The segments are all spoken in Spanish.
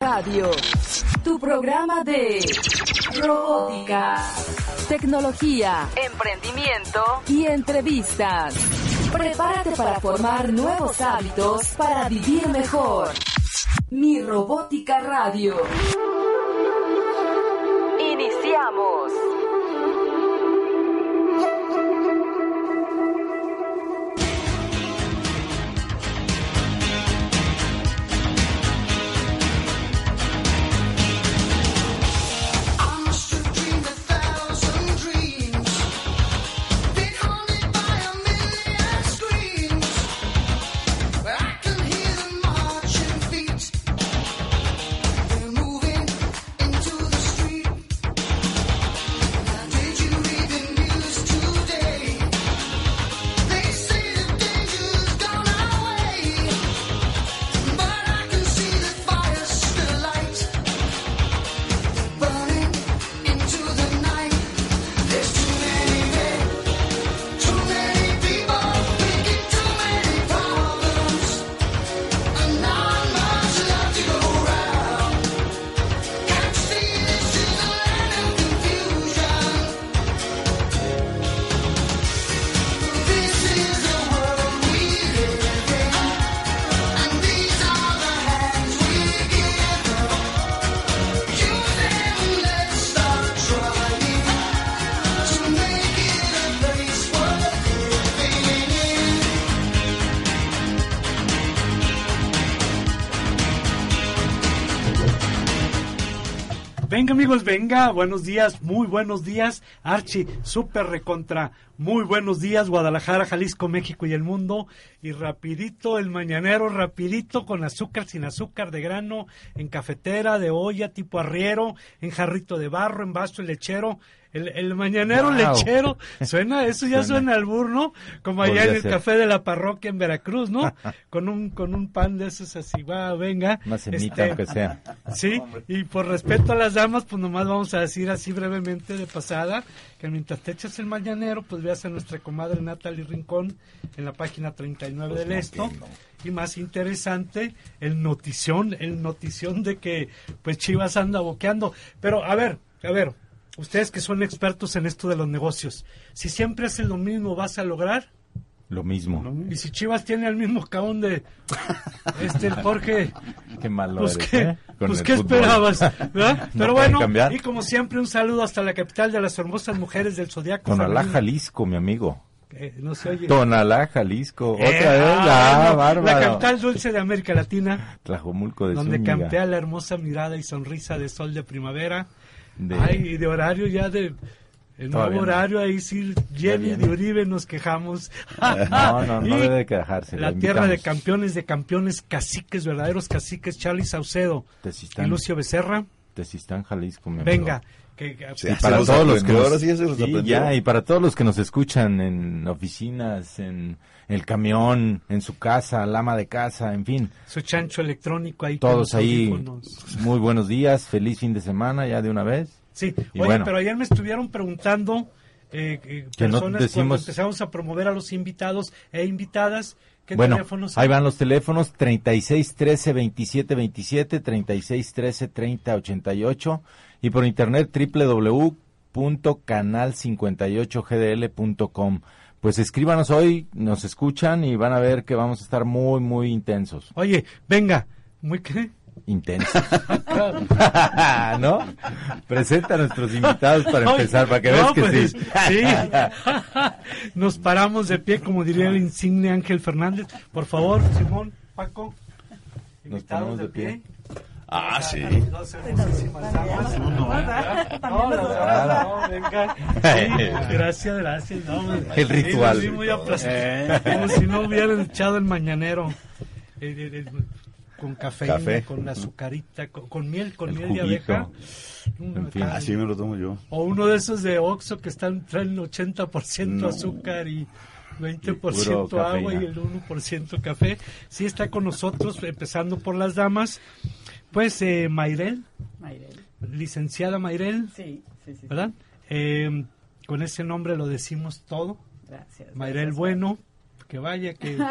Radio, tu programa de robótica, tecnología, emprendimiento y entrevistas. Prepárate para formar nuevos hábitos para vivir mejor. Mi Robótica Radio. Iniciamos. Venga amigos, venga, buenos días, muy buenos días, Archie, súper recontra, muy buenos días, Guadalajara, Jalisco, México y el mundo, y rapidito el mañanero, rapidito con azúcar, sin azúcar, de grano, en cafetera, de olla, tipo arriero, en jarrito de barro, en vaso lechero, el, el mañanero Wow. lechero, suena, eso ya suena al burno, como allá Podría en el ser. café de la parroquia en Veracruz, ¿no? con un, con un pan de esos así, va, venga. Una semita, Este, aunque sea. Sí, y por respeto a las damas, pues nomás vamos a decir así brevemente de pasada, que mientras te echas el mañanero, pues veas a nuestra comadre Natalie Rincón en la página 39 Pues del no esto. entiendo. Y más interesante, el notición, el notición de que pues Chivas anda boqueando. Pero a ver, a ver, ustedes que son expertos en esto de los negocios, si siempre haces lo mismo, ¿vas a lograr? Lo mismo. Y si Chivas tiene el mismo caón de este el Jorge, Qué malo pues eres, qué, ¿eh? Pues qué fútbol. esperabas, ¿verdad? No Pero bueno, cambiar. y como siempre un saludo hasta la capital de las hermosas mujeres del zodiaco. Tonalá. Jalisco, mi amigo. Eh, no se oye. Tonalá, Jalisco. Eh, Otra vez, ah, ah, no, bárbaro. La capital dulce de América Latina, Tlajomulco de donde Zúñiga. campea la hermosa mirada y sonrisa de sol de primavera. De- Ay, y de horario ya de... El Todavía nuevo no. horario, ahí sí, Jenny de Uribe nos quejamos. No, no, no debe de quejarse. La tierra de campeones, de campeones, caciques, verdaderos caciques, Charlie Saucedo y Lucio Becerra. Tezistán, Jalisco, mi amigo. Venga, que, que- Sí, Y para todos los que nos, sí ya Sí, y para todos los que nos escuchan en oficinas, en el camión, en su casa, al ama de casa, en fin, su chancho electrónico ahí. todos ahí, muy buenos días, feliz fin de semana ya de una vez. Sí, Y oye, bueno. pero ayer me estuvieron preguntando eh, eh, no personas cuando empezamos a promover a los invitados e invitadas. ¿Qué Bueno, teléfonos ahí van los teléfonos 36 13 27 27, 36 13 30 88 y por internet www.canal58gdl.com. Pues escríbanos hoy, nos escuchan y van a ver que vamos a estar muy, muy intensos. Oye, venga, muy qué? Intensos. ¿No? Presenta a nuestros invitados para Oye, empezar, para que no, veas que pues, sí. sí. Nos paramos de pie, como diría el insigne Ángel Fernández. Por favor, Simón, Paco. Nos invitados de pie. Ah, sí. Dos hermosísimas damas. No, no, no, no, venga. Sí, gracias, gracias. no, El ritual. Sí, muy aplastados, Como si no hubieran echado el mañanero. Eh, eh, eh, con cafeína, Café. con azucarita, con, con miel, con El miel de juguito. abeja. En fin. acá. Así me lo tomo yo. O uno de esos de Oxxo que están, traen 80% No. azúcar y 20% Y agua y el 1% café. Sí está con nosotros, empezando por las damas. Pues eh, Mayrel, Mayrel. licenciada Mayrel, Sí, sí, sí. ¿verdad? Eh, con ese nombre lo decimos todo. Gracias. Mayrel gracias. Bueno, que vaya, que...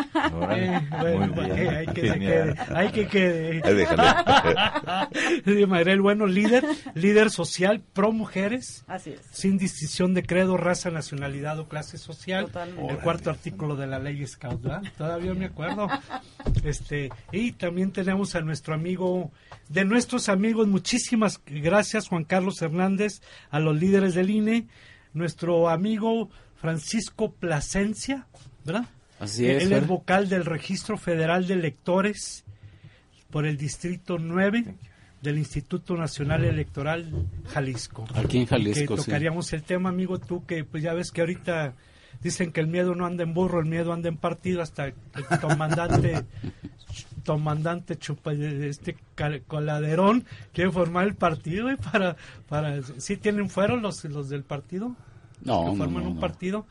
Eh, bueno, eh, hay que se quede, hay que quede. Sí, Mayrel Bueno, líder, líder social, pro mujeres, Así es. sin distinción de credo, raza, nacionalidad o clase social. Totalmente. El cuarto artículo de la ley Scout, ¿verdad? Todavía me acuerdo. Este, y también tenemos a nuestro amigo, de nuestros amigos, muchísimas gracias Juan Carlos Hernández, a los líderes del INE, nuestro amigo Francisco Plasencia, ¿verdad? Así es, Él es vocal del Registro Federal de Electores por el Distrito 9 del Instituto Nacional Electoral Jalisco. Aquí en Jalisco, Que sí. tocaríamos el tema, amigo, tú que pues ya ves que ahorita dicen que el miedo no anda en burro, el miedo anda en partido, hasta el comandante comandante chupa este coladerón quiere formar el partido y para para sí tienen fueron los los del partido No, que no, forman no, un partido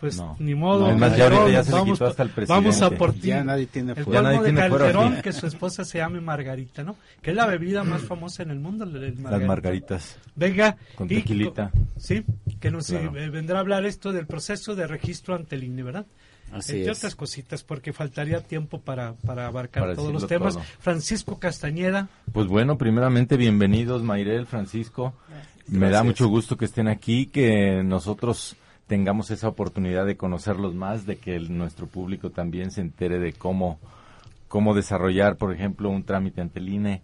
pues No. ni modo No, es más, ya ahorita Calderón, ya se le vamos, quitó hasta el vamos a presidente. por ti Ya nadie tiene el. Ya nadie de tiene Calderón que su esposa se llame Margarita no que es la bebida más famosa en el mundo el- el Las margaritas. Venga. Con y tequilita. co- sí, que nos Claro. eh, vendrá a hablar esto del proceso de registro ante el INE, ¿verdad? Así Entre es. otras cositas, porque faltaría tiempo para, para abarcar Para todos los temas. todo. Francisco Castañeda, Pues bueno, primeramente bienvenidos Mayrel, Francisco. Me da Gracias. mucho gusto que estén aquí, que nosotros tengamos esa oportunidad de conocerlos más, de que el- nuestro público también se entere de cómo, cómo desarrollar, por ejemplo, un trámite ante el INE,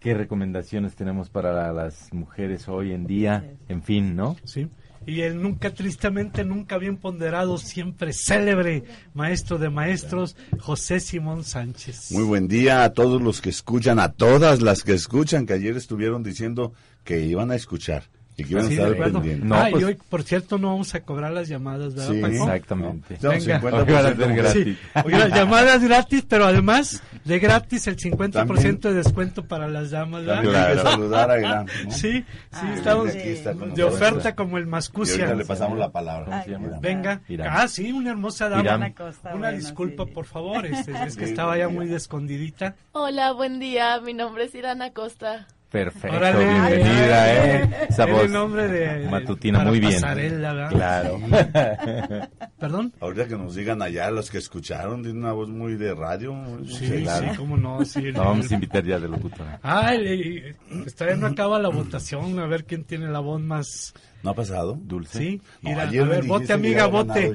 qué recomendaciones tenemos para la- las mujeres hoy en día, en fin, ¿no? ¿sí? Y el nunca, tristemente, nunca bien ponderado, siempre célebre maestro de maestros, José Simón Sánchez. Muy buen día a todos los que escuchan, a todas las que escuchan, que ayer estuvieron diciendo que iban a escuchar y que Sí, a de estar acuerdo. pendientes. No, ah, pues- y hoy, por cierto, no vamos a cobrar las llamadas, ¿verdad, Sí. Paco? Exactamente. Estamos Venga. 50% Ahora va a ser gratis. Sí, oiga, llamadas gratis, pero además de gratis el 50% de descuento para las damas, ¿verdad? También hay que saludar a Gran. ¿no? Sí, sí, Ah, estamos está de oferta como el Mascucia. le pasamos la palabra. ¿Cómo se llama? Venga. Irán. Ah, sí, una hermosa dama. Irán. Una disculpa, por favor, este, es que Sí, estaba ya muy escondidita. Hola, buen día. Mi nombre es Irana Costa. Perfecto, Órale. bienvenida, Ay, ¿eh? Esa voz nombre de, matutina, muy bien. Claro. ¿Perdón? Ahorita que nos digan allá los que escucharon, tiene una voz muy de radio. muy Sí, claro. sí, cómo no, sí. Vamos a invitar ya de locutora. Ay, pues todavía no acaba la votación, a ver quién tiene la voz más... ¿No ha pasado? Dulce. Sí, No, mira, ayer a ver, vote amiga, vote.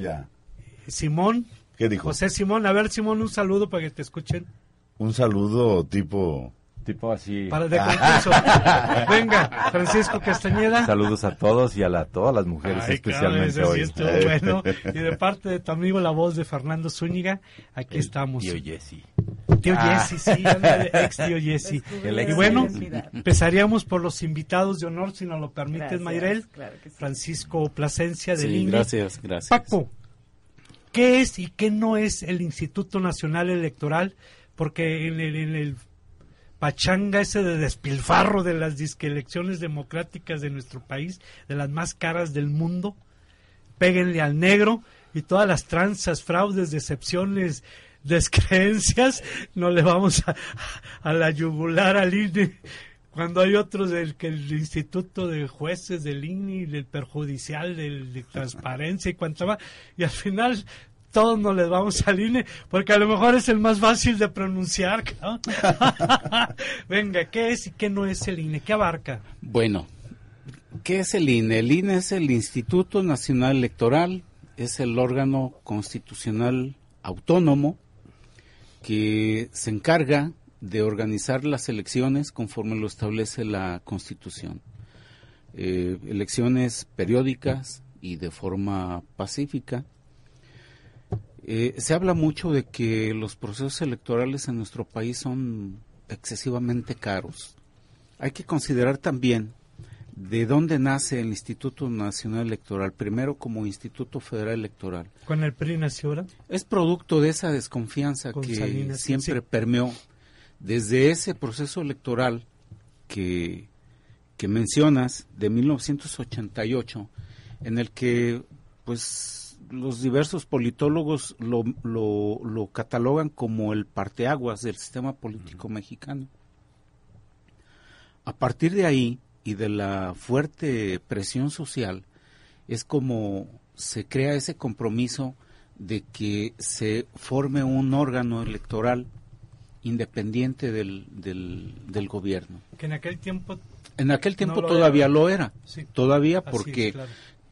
Simón, ¿Qué dijo? José Simón, a ver Simón, un saludo para que te escuchen. Un saludo tipo... Tipo así. Para de concurso. Venga, Francisco Castañeda. Saludos a todos y a la, todas las mujeres Ay, especialmente cabrón, hoy. sí estuvo bueno. Y de parte de tu amigo la voz de Fernando Zúñiga, aquí estamos. Tío Jesse. Tío Ah. Jesse, sí, ex tío Jesse. El Y bueno, empezaríamos por los invitados de honor, si nos lo permites, Gracias, Mayrel. claro que sí. Francisco Plasencia del Sí, gracias, gracias. Paco, ¿qué es y qué no es el Instituto Nacional Electoral? Porque en el, en el pachanga ese de despilfarro de las disque elecciones democráticas de nuestro país, de las más caras del mundo, péguenle al negro y todas las tranzas, fraudes, decepciones, descreencias, no le vamos a, a la yugular al INE. Cuando hay otros del que el Instituto de Jueces del INE, del perjudicial, del de transparencia y cuanto más, y al final todos nos les vamos al INE, porque a lo mejor es el más fácil de pronunciar. Venga, ¿qué es y qué no es el INE? ¿Qué abarca? Bueno, ¿qué es el INE? El INE es el Instituto Nacional Electoral, es el órgano constitucional autónomo que se encarga de organizar las elecciones conforme lo establece la Constitución. Eh, elecciones periódicas y de forma pacífica. Eh, se habla mucho de que los procesos electorales en nuestro país son excesivamente caros. Hay que considerar también de dónde nace el Instituto Nacional Electoral, primero como Instituto Federal Electoral. Con el PRI nació, ¿verdad? Es producto de esa desconfianza Con que Salinas, siempre sí. permeó desde ese proceso electoral que, que mencionas de 1988, en el que pues los diversos politólogos lo, lo, lo catalogan como el parteaguas del sistema político mexicano. A partir de ahí y de la fuerte presión social, es como se crea ese compromiso de que se forme un órgano electoral independiente del, del, gobierno. Que en aquel tiempo... En aquel tiempo todavía lo era, todavía porque,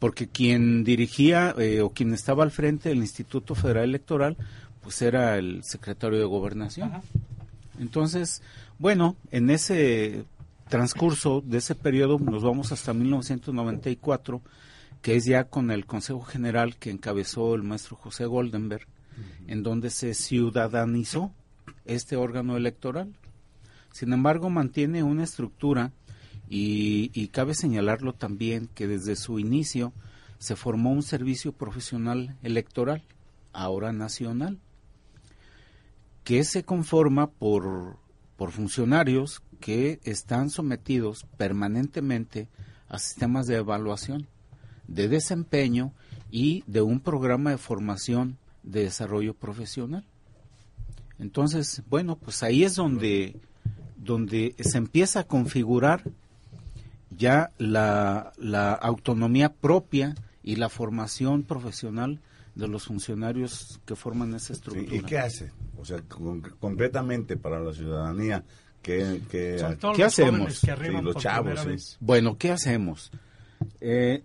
porque quien dirigía eh, o quien estaba al frente del Instituto Federal Electoral, pues era el secretario de Gobernación. Entonces, bueno, en ese transcurso de ese periodo nos vamos hasta 1994, que es ya con el Consejo General que encabezó el maestro José Goldenberg, en donde se ciudadanizó este órgano electoral. Sin embargo, mantiene una estructura y, cabe señalarlo también que desde su inicio se formó un servicio profesional electoral, ahora nacional, que se conforma por, por funcionarios que están sometidos permanentemente a sistemas de evaluación, de desempeño y de un programa de formación de desarrollo profesional. Entonces, bueno, pues ahí es donde, donde se empieza a configurar ya la, la autonomía propia y la formación profesional de los funcionarios que forman esa estructura. ¿Y qué hace? O sea, concretamente para la ciudadanía, ¿qué, qué, ¿qué hacemos? los chavos, Bueno, ¿qué hacemos? Eh,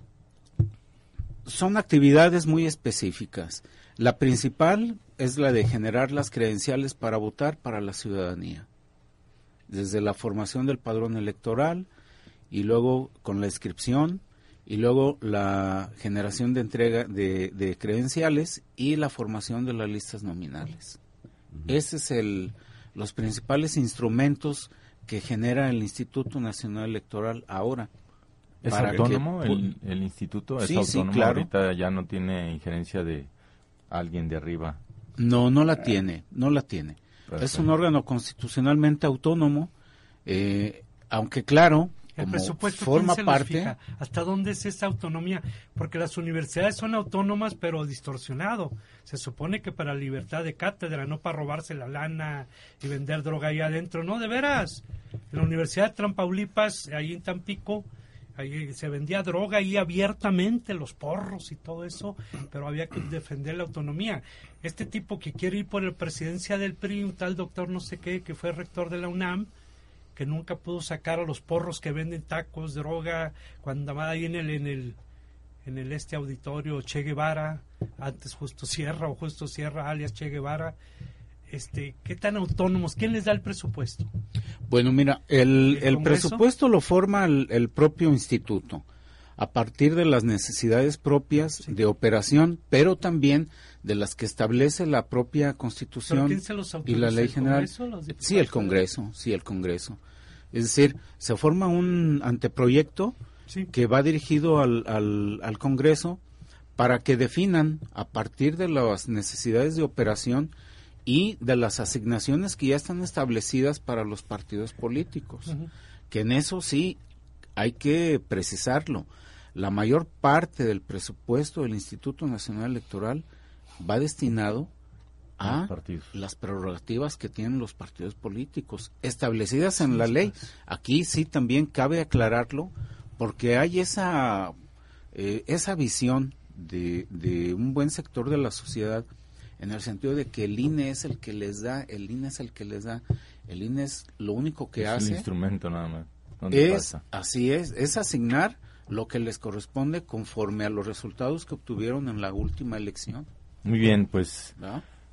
son actividades muy específicas. La principal es la de generar las credenciales para votar para la ciudadanía. Desde la formación del padrón electoral y luego con la inscripción y luego la generación de entrega de, credenciales y la formación de las listas nominales. Ese es el, los principales instrumentos que genera el Instituto Nacional Electoral ahora. ¿Es autónomo el, instituto? ¿Es autónomo? claro. Ahorita ya no tiene injerencia de alguien de arriba. No, no la tiene, no la tiene. Es un órgano constitucionalmente autónomo, eh, aunque claro, el presupuesto forma parte. ¿Hasta dónde es esa autonomía? Porque las universidades son autónomas, pero distorsionado. Se supone que para libertad de cátedra, no para robarse la lana y vender droga ahí adentro. No, de veras. En la Universidad de Trampaulipas, ahí en Tampico, Ahí se vendía droga ahí abiertamente, los porros y todo eso, pero había que defender la autonomía. Este tipo que quiere ir por la presidencia del PRI, un tal doctor no sé qué, que fue rector de la UNAM, que nunca pudo sacar a los porros que venden tacos, droga, cuando andaba ahí en el, en el, en el este auditorio Che Guevara, antes Justo Sierra o Justo Sierra alias Che Guevara, este, ¿qué tan autónomos? ¿Quién les da el presupuesto? Bueno, mira, el, el, presupuesto lo forma el, propio instituto a partir de las necesidades propias de operación, pero también de las que establece la propia Constitución y la Ley General. sí, el Congreso, sí, el Congreso. Es decir, se forma un anteproyecto que va dirigido al, al, al Congreso para que definan a partir de las necesidades de operación y de las asignaciones que ya están establecidas para los partidos políticos, que en eso sí hay que precisarlo. La mayor parte del presupuesto del Instituto Nacional Electoral va destinado a las prerrogativas que tienen los partidos políticos establecidas en la ley. Aquí sí también cabe aclararlo porque hay esa eh, esa visión de, de un buen sector de la sociedad en el sentido de que el INE es el que les da, el INE es el que les da, el INE es lo único que hace. Es un instrumento nada más. Es, así es, es asignar lo que les corresponde conforme a los resultados que obtuvieron en la última elección. Muy bien, pues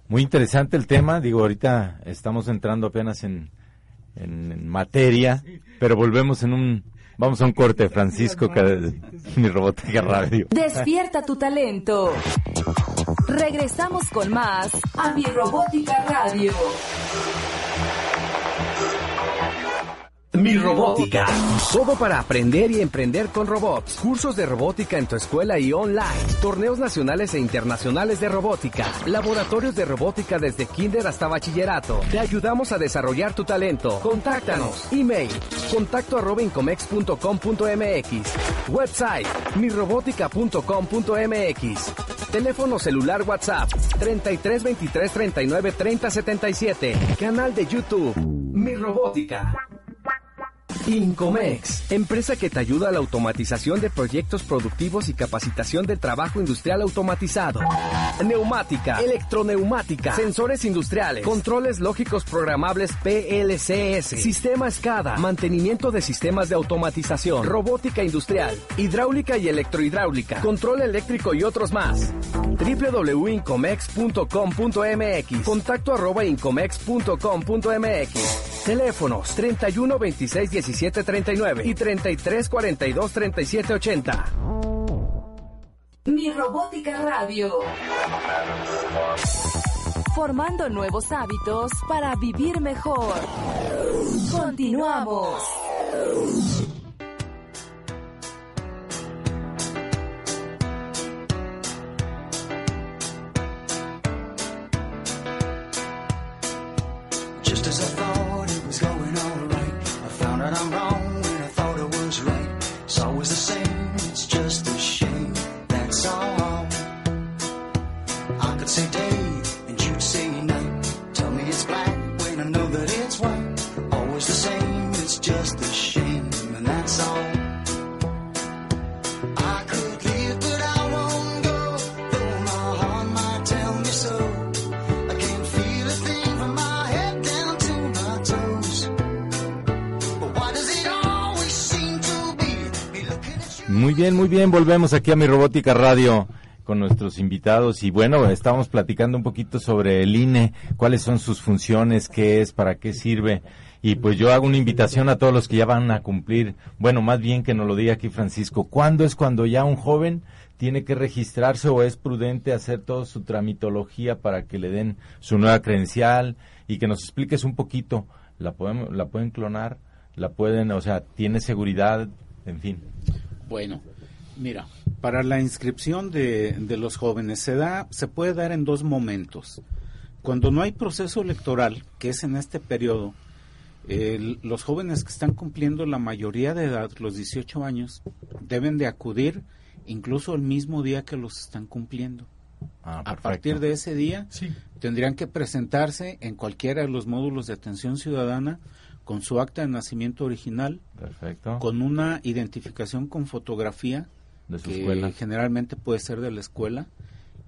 muy interesante el tema. Digo, ahorita estamos entrando apenas en, en materia, pero volvemos en un Vamos a un corte, Francisco, que, mi robótica radio. Despierta tu talento. Regresamos con más a mi robótica radio. Mi Robótica. Todo para aprender y emprender con robots. Cursos de robótica en tu escuela y online. Torneos nacionales e internacionales de robótica. Laboratorios de robótica desde kinder hasta bachillerato. Te ayudamos a desarrollar tu talento. Contáctanos. Email. Contacto arroba incomex.com.mx. Website. mirobótica.com.mx. Teléfono celular WhatsApp 33 23 39 30 77. Canal de YouTube. Mi Robótica. Incomex, empresa que te ayuda a la automatización de proyectos productivos y capacitación de trabajo industrial automatizado. Neumática, electroneumática, sensores industriales, controles lógicos programables PLCS, sistema SCADA, mantenimiento de sistemas de automatización, robótica industrial, hidráulica y electrohidráulica, control eléctrico y otros más. www.incomex.com.mx, contacto arroba incomex.com.mx. Teléfonos 31 26 17 39 y 33 42 37 80. Mi Robótica Radio. Formando nuevos hábitos para vivir mejor. Continuamos. Muy bien, muy bien, volvemos aquí a mi Robótica Radio con nuestros invitados. Y bueno, estamos platicando un poquito sobre el INE, cuáles son sus funciones, qué es, para qué sirve. Y pues yo hago una invitación a todos los que ya van a cumplir, bueno, más bien que nos lo diga aquí Francisco, ¿cuándo es cuando ya un joven tiene que registrarse o es prudente hacer toda su tramitología para que le den su nueva credencial y que nos expliques un poquito, la pueden, la pueden clonar, la pueden, o sea, tiene seguridad, en fin. Bueno, mira, para la inscripción de, de los jóvenes se da, se puede dar en dos momentos. Cuando no hay proceso electoral, que es en este periodo, el- los jóvenes que están cumpliendo la mayoría de edad, los 18 años, deben de acudir incluso el mismo día que los están cumpliendo. Ah, A partir de ese día Sí. tendrían que presentarse en cualquiera de los módulos de atención ciudadana con su acta de nacimiento original, Perfecto. con una identificación con fotografía de su que escuela. generalmente puede ser de la escuela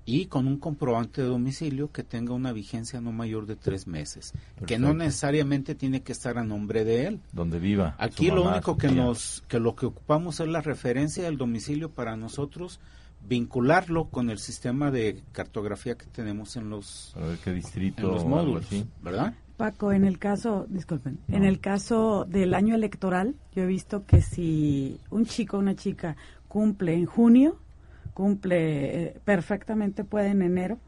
y con un comprobante de domicilio que tenga una vigencia no mayor de tres meses, que no necesariamente tiene que estar a nombre de él. Donde viva. Aquí lo mamá, único que tía. nos que lo que ocupamos es la referencia del domicilio para nosotros vincularlo con el sistema de cartografía que tenemos en los Para ver qué distrito en los módulos, así. ¿verdad? Paco, en el caso, disculpen, en el caso del año electoral, yo he visto que si un chico o una chica cumple en junio, cumple eh, perfectamente, puede en enero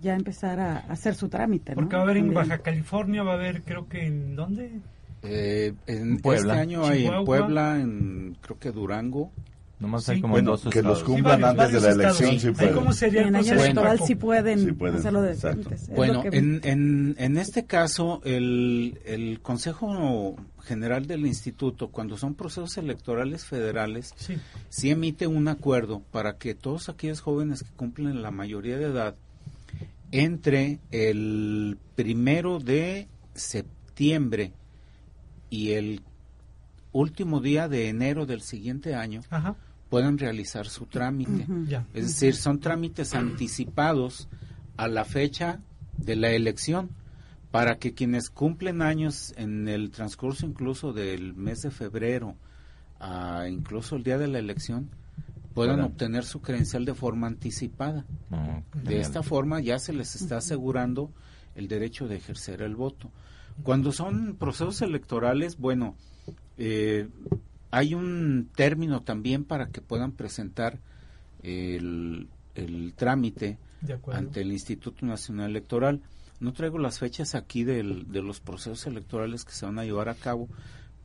ya empezar a, hacer su trámite. ¿no? Porque va a haber en. Baja California, va a haber, creo que en dónde? Eh, en Puebla. este año hay en. Puebla, en creo que Durango. Nomás Sí. hay como Bueno, dos que los cumplan varios- antes de la elección, sí Ahí pueden. ¿Cómo sería en el año electoral Paco? sí pueden, Sí pueden, hacerlo de antes. Es Bueno, que- en, en, en este caso, el, el Consejo General del Instituto, cuando son procesos electorales federales, Sí. sí emite un acuerdo para que todos aquellos jóvenes que cumplen la mayoría de edad entre el primero de septiembre y el último día de enero del siguiente año Ajá. Puedan realizar su trámite. Es decir, son trámites anticipados a la fecha de la elección para que quienes cumplen años en el transcurso incluso del mes de febrero a incluso el día de la elección puedan obtener su credencial de forma anticipada. No, De esta forma ya se les está asegurando el derecho de ejercer el voto. Cuando son procesos electorales, bueno, eh, hay un término también para que puedan presentar el, el trámite ante el Instituto Nacional Electoral. No traigo las fechas aquí del- de los procesos electorales que se van a llevar a cabo,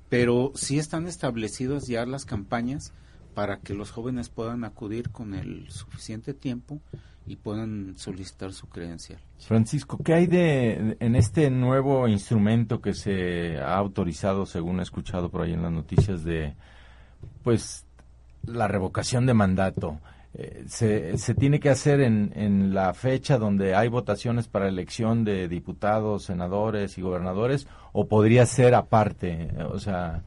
pero sí están establecidas ya las campañas para que los jóvenes puedan acudir con el suficiente tiempo y puedan solicitar su credencial. Francisco, ¿qué hay de en este nuevo instrumento que se ha autorizado, según he escuchado por ahí en las noticias, de pues la revocación de mandato? Eh, se, se tiene que hacer en, en la fecha donde hay votaciones para elección de diputados, senadores y gobernadores, o podría ser aparte, o sea,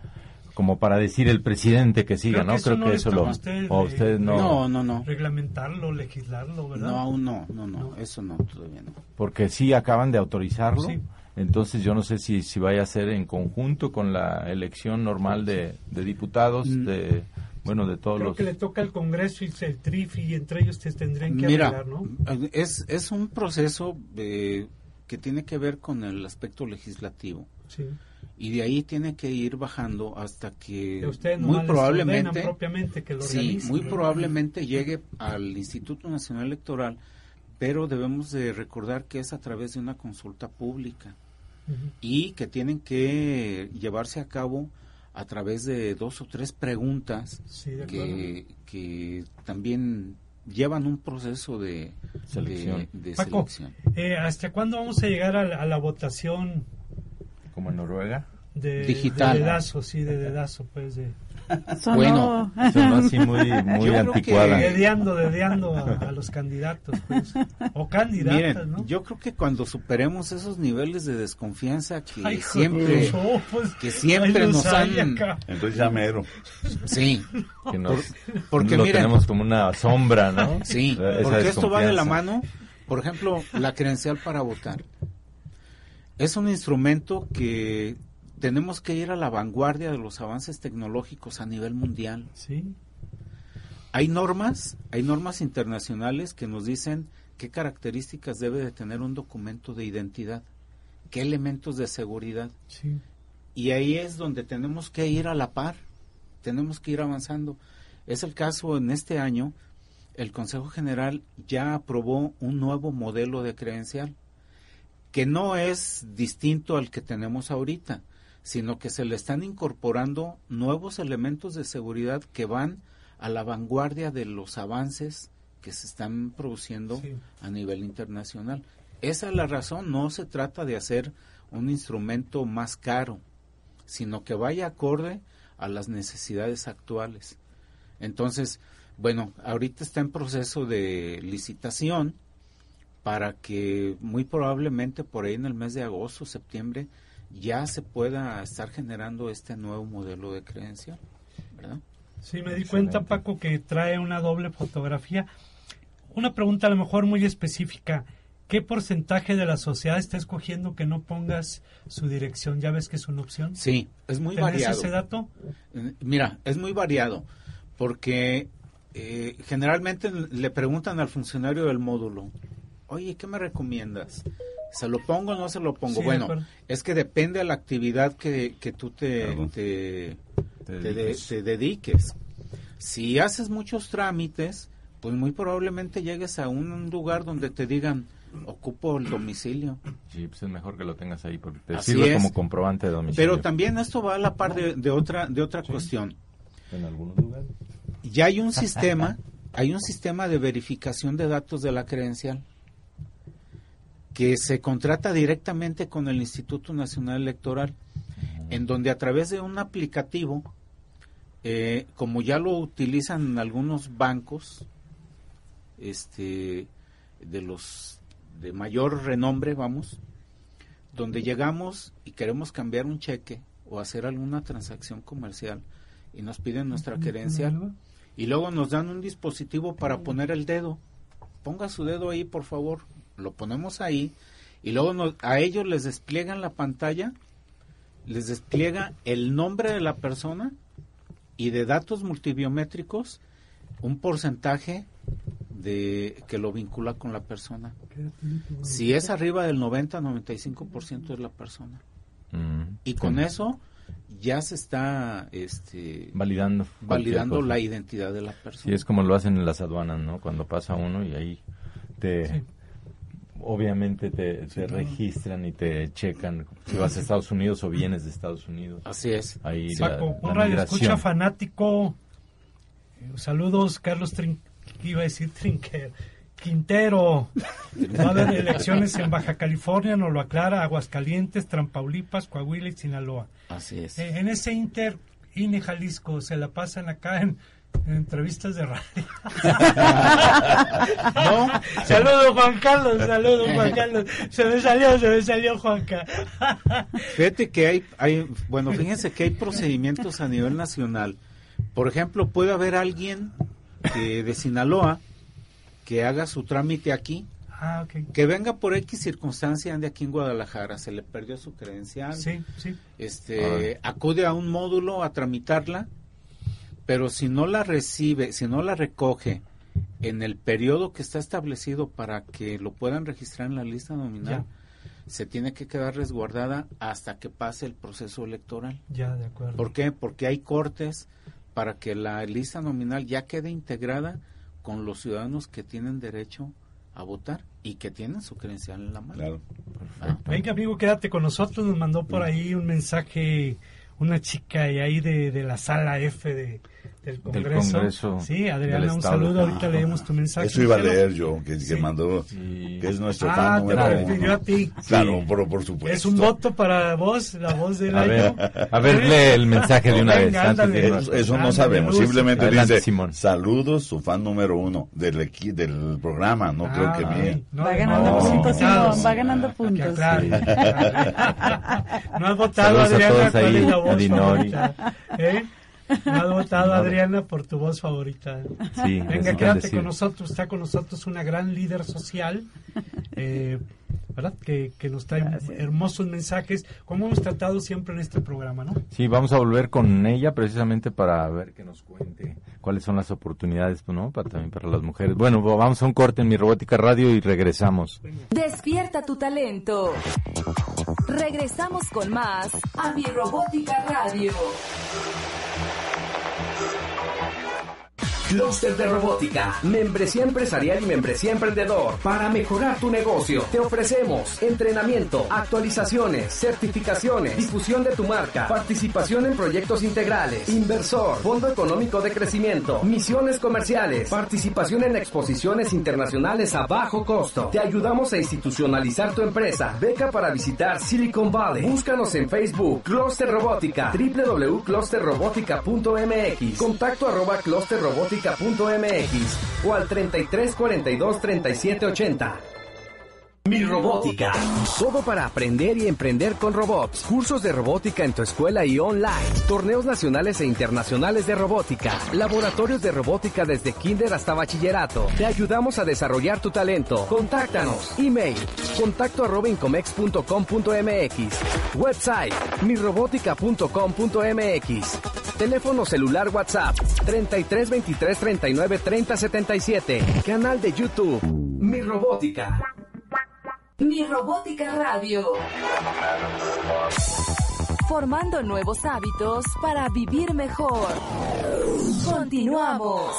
como para decir el presidente que siga, Creo ¿no? que Creo no que eso lo. a usted, o usted no. No, no, no. Reglamentarlo, legislarlo, ¿verdad? No, aún no, no, no, eso no, todavía no. Porque sí acaban de autorizarlo. Sí. Entonces yo no sé si, si vaya a ser en conjunto con la elección normal de, de diputados, Mm. de bueno, de todos Creo los... que le toca al Congreso y el TRIF y entre ellos te tendrían que Mira, arreglar, ¿no? es, es un proceso eh, que tiene que ver con el aspecto legislativo. Sí. Y de ahí tiene que ir bajando hasta que Que ustedes muy probablemente propiamente que lo sí, realicen. muy probablemente llegue al Instituto Nacional Electoral, pero debemos de recordar que es a través de una consulta pública y que tienen que llevarse a cabo a través de dos o tres preguntas Sí, de acuerdo. que, que también llevan un proceso de Selección. de, de Paco, selección. eh, ¿hasta cuándo vamos a llegar a la, a la votación Como en Noruega. de, Digital. de dedazo, sí, de dedazo, pues, de, Sonó- Bueno, Sonó así muy, muy Yo creo que- anticuada. dedeando, dedeando a, a los candidatos, pues, o candidatas, Miren, ¿no? yo creo que cuando superemos esos niveles de desconfianza que Ay, siempre no, pues, que siempre nos han- acá. Entonces ya mero. sí Que nos, porque lo miren- tenemos como una sombra, ¿no? Sí, Esa porque esto va de la mano, por ejemplo, la credencial para votar. Es un instrumento que tenemos que ir a la vanguardia de los avances tecnológicos a nivel mundial. Sí, Hay normas, hay normas internacionales que nos dicen qué características debe de tener un documento de identidad, qué elementos de seguridad. sí. Y ahí es donde tenemos que ir a la par, tenemos que ir avanzando. Es el caso en este año, el Consejo General ya aprobó un nuevo modelo de credencial, que no es distinto al que tenemos ahorita, sino que se le están incorporando nuevos elementos de seguridad que van a la vanguardia de los avances que se están produciendo Sí. a nivel internacional. Esa es la razón, no se trata de hacer un instrumento más caro, sino que vaya acorde a las necesidades actuales. Entonces, bueno, ahorita está en proceso de licitación para que muy probablemente por ahí en el mes de agosto, septiembre, ya se pueda estar generando este nuevo modelo de creencia, ¿verdad? Sí, me di cuenta, Paco, que trae una doble fotografía. Una pregunta a lo mejor muy específica. ¿Qué porcentaje de la sociedad está escogiendo que no pongas su dirección? ¿Ya ves que es una opción? Sí, es muy ¿Tenés variado. ese dato? Eh, Mira, es muy variado, porque eh, generalmente le preguntan al funcionario del módulo, oye, ¿qué me recomiendas? ¿Se lo pongo o no se lo pongo? Sí, bueno, es que depende de la actividad que, que tú te, te, Te te de- dediques. te dediques. Si haces muchos trámites, pues muy probablemente llegues a un lugar donde te digan, ocupo el domicilio. Sí, pues es mejor que lo tengas ahí porque te Así sirve es. como comprobante de domicilio. Pero también esto va a la par de, de otra, de otra cuestión. En algunos lugares. ya hay un sistema, hay un sistema de verificación de datos de la credencial que se contrata directamente con el Instituto Nacional Electoral, en donde a través de un aplicativo, eh, como ya lo utilizan en algunos bancos, este, de los de mayor renombre, vamos, donde llegamos y queremos cambiar un cheque o hacer alguna transacción comercial y nos piden nuestra credencial y luego nos dan un dispositivo para poner el dedo. Ponga su dedo ahí, por favor. Lo ponemos ahí y luego nos- a ellos les despliegan la pantalla, les despliega el nombre de la persona y de datos multibiométricos un porcentaje de que lo vincula con la persona. Si es arriba del 90-95% es la persona. Mm, Y con sí. eso ya se está este, validando validando cosa. la identidad de la persona. Sí, es como lo hacen en las aduanas, ¿no? Cuando pasa uno y ahí te... obviamente te, te registran y te checan si vas a Estados Unidos o vienes de Estados Unidos. Así es. Ahí la, Paco, la un radio migración. escucha fanático. Eh, Saludos, Carlos Trin... iba a decir Trinquer. Quintero. Va a haber elecciones en Baja California, nos lo aclara, Aguascalientes, Trampaulipas, Coahuila y Sinaloa. Así es. Eh, en ese Inter, INE Jalisco, se la pasan acá en, en entrevistas de radio. No. Saludos, Juan Carlos, saludos, Juan Carlos. Se me salió, se me salió, Juanca. Fíjate que hay, hay, bueno, fíjense que hay procedimientos a nivel nacional. Por ejemplo, puede haber alguien que de Sinaloa que haga su trámite aquí, Ah, que venga por X circunstancia ande aquí en Guadalajara, se le perdió su credencial, Sí, sí. este, acude a un módulo a tramitarla, pero si no la recibe, si no la recoge en el periodo que está establecido para que lo puedan registrar en la lista nominal, se tiene que quedar resguardada hasta que pase el proceso electoral. Ya, de acuerdo. ¿Por qué? Porque hay cortes para que la lista nominal ya quede integrada con los ciudadanos que tienen derecho a votar y que tienen su credencial en la mano. Claro. Ah, Venga, amigo, quédate con nosotros. Nos mandó por ahí un mensaje una chica de ahí de, de la sala F de, del Congreso. Congreso Sí, Adriana, del un saludo. Ahorita leemos tu mensaje. Eso iba a leer yo, que, que Sí. mandó, Sí. que es nuestro Ah, fan te número lo a ti. Claro, por, por supuesto. Es un voto para vos, la voz del A año. ver, a ver, lee el mensaje de una vez. Venga, antes de. Eso, no sabemos, Luz. simplemente Adelante, dice Simón. saludos, su fan número uno del equi- del programa, no creo que Ah, bien. no, va ganando no, puntos. Simón, va ganando Que puntos. No has votado, Saludos a Adriana, todos ¿cuál ahí, es la voz No has votado, Adriana, por tu voz favorita. Sí, Venga, quédate con nosotros. Está con nosotros una gran líder social, eh, ¿verdad? Que, que nos trae Gracias. hermosos mensajes, como hemos tratado siempre en este programa, ¿no? Sí, vamos a volver con ella precisamente para ver que nos cuente cuáles son las oportunidades, ¿no? Para, también para las mujeres. Bueno, vamos a un corte en mi robótica radio y regresamos. Despierta tu talento. Regresamos con más a mi robótica radio. Clúster de Robótica, membresía empresarial y membresía emprendedor. Para mejorar tu negocio, te ofrecemos entrenamiento, actualizaciones, certificaciones, difusión de tu marca, participación en proyectos integrales, inversor, fondo económico de crecimiento, misiones comerciales, participación en exposiciones internacionales a bajo costo. Te ayudamos a institucionalizar tu empresa. Beca para visitar Silicon Valley. Búscanos en Facebook, Cluster Robótica, www.clusterrobotica.mx, contacto arroba clusterrobotica.mx o al 33 42 37 80. Mi Robótica. Todo para aprender y emprender con robots. Cursos de robótica en tu escuela y online. Torneos nacionales e internacionales de robótica. Laboratorios de robótica desde kinder hasta bachillerato. Te ayudamos a desarrollar tu talento. Contáctanos. Email. Contacto arroba incomex.com.mx. Website. mirobótica.com.mx. Teléfono celular WhatsApp 33 23 39 30 77. Canal de YouTube. Mi Robótica. Mi robótica radio. Formando nuevos hábitos para vivir mejor. Continuamos.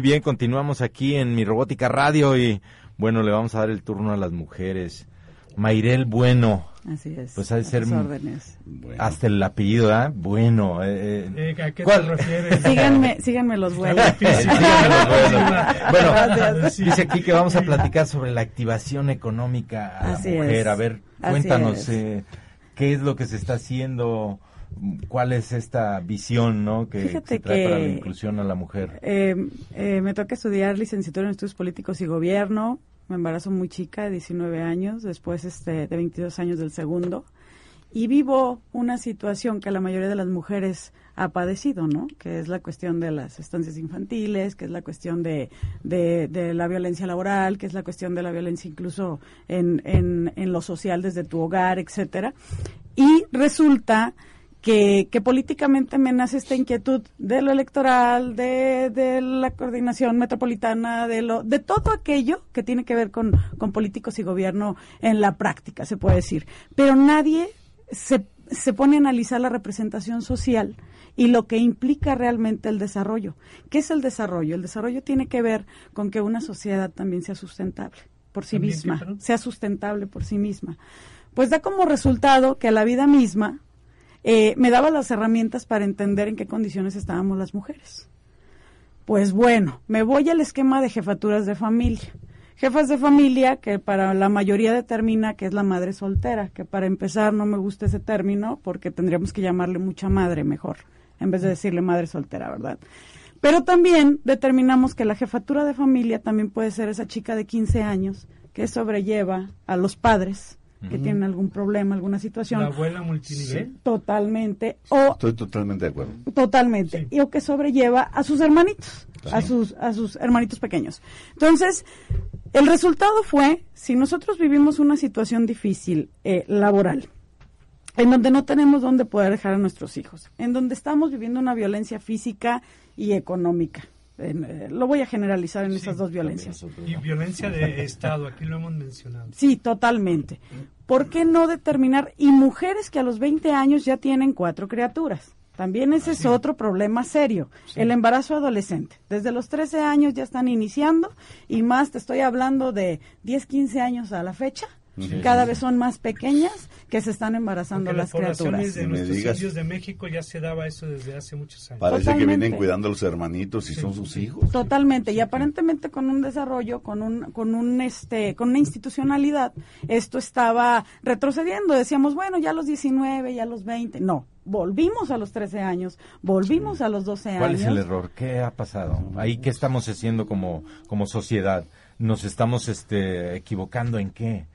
Muy bien, continuamos aquí en mi robótica radio y bueno, le vamos a dar el turno a las mujeres. Mayrel Bueno, Así es. Pues ha de ser. Bueno. hasta el apellido, ¿ah? Bueno. eh, eh, Eh, ¿A qué ¿cuál? te refieres? Síganme, síganme los buenos. Bueno, Gracias. dice aquí que vamos a platicar sobre la activación económica a Así la mujer. es. A ver, cuéntanos eh, qué es lo que se está haciendo, cuál es esta visión, ¿no? Que Fíjate se trae para la inclusión a la mujer. Eh, eh, me toca estudiar licenciatura en estudios políticos y gobierno. Me embarazo muy chica, de 19 años, después este, de 22 años del segundo. y vivo una situación que la mayoría de las mujeres ha padecido, ¿no? Que es la cuestión de las estancias infantiles, que es la cuestión de, de, de la violencia laboral, que es la cuestión de la violencia incluso en, en, en lo social desde tu hogar, etcétera. Y resulta que, que políticamente me nace esta inquietud de lo electoral, de, de la coordinación metropolitana, de lo, de todo aquello que tiene que ver con, con políticos y gobierno en la práctica, se puede decir. Pero nadie se, se pone a analizar la representación social y lo que implica realmente el desarrollo. ¿Qué es el desarrollo? El desarrollo tiene que ver con que una sociedad también sea sustentable por sí ¿También qué, misma, sea sustentable por sí misma. Pues da como resultado que la vida misma eh, me daba las herramientas para entender en qué condiciones estábamos las mujeres. Pues bueno, me voy al esquema de jefaturas de familia. Jefas de familia que para la mayoría determina que es la madre soltera, que para empezar no me gusta ese término porque tendríamos que llamarle mucha madre mejor, en vez de decirle madre soltera, ¿verdad? Pero también determinamos que la jefatura de familia también puede ser esa chica de 15 años que sobrelleva a los padres que tienen algún problema, alguna situación. La abuela multinivel. Totalmente. O Estoy totalmente de acuerdo. Totalmente. Y o que sobrelleva a sus hermanitos, a sus, a sus hermanitos pequeños. Entonces, el resultado fue, si nosotros vivimos una situación difícil eh, laboral, en donde no tenemos dónde poder dejar a nuestros hijos, en donde estamos viviendo una violencia física y económica. En, eh, lo voy a generalizar en esas dos violencias. Y violencia de Estado, aquí lo hemos mencionado. Sí, totalmente. ¿Por qué no determinar? Y mujeres que a los 20 años ya tienen cuatro criaturas. También ese es otro problema serio. El embarazo adolescente. Desde los 13 años ya están iniciando y más te estoy hablando de 10, 15 años a la fecha. Sí. Cada vez son más pequeñas que se están embarazando Porque las las criaturas. de Me nuestros digas. indios de México ya se daba eso desde hace muchos años. Parece que Totalmente. vienen cuidando a los hermanitos y son sus hijos. Totalmente, y aparentemente con un desarrollo, con un, con un este, con una institucionalidad, esto estaba retrocediendo. Decíamos, bueno, ya a los 19, ya los 20. No, volvimos a los 13 años, volvimos a los 12 ¿Cuál años. es el error? ¿Qué ha pasado? Ahí qué estamos haciendo como como sociedad? Nos estamos este equivocando en qué?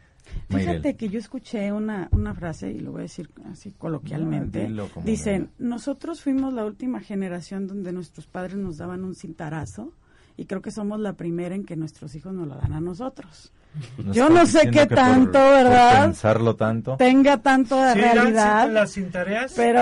Mayrel? Fíjate que yo escuché una, una frase, y lo voy a decir así coloquialmente. No, como Dicen, nosotros fuimos la última generación donde nuestros padres nos daban un cintarazo, y creo que somos la primera en que nuestros hijos nos lo dan a nosotros. ¿No Yo no sé qué por- tanto, por ¿verdad? pensarlo tanto. Tenga tanto de ¿Sí realidad. las sin tareas? Pero,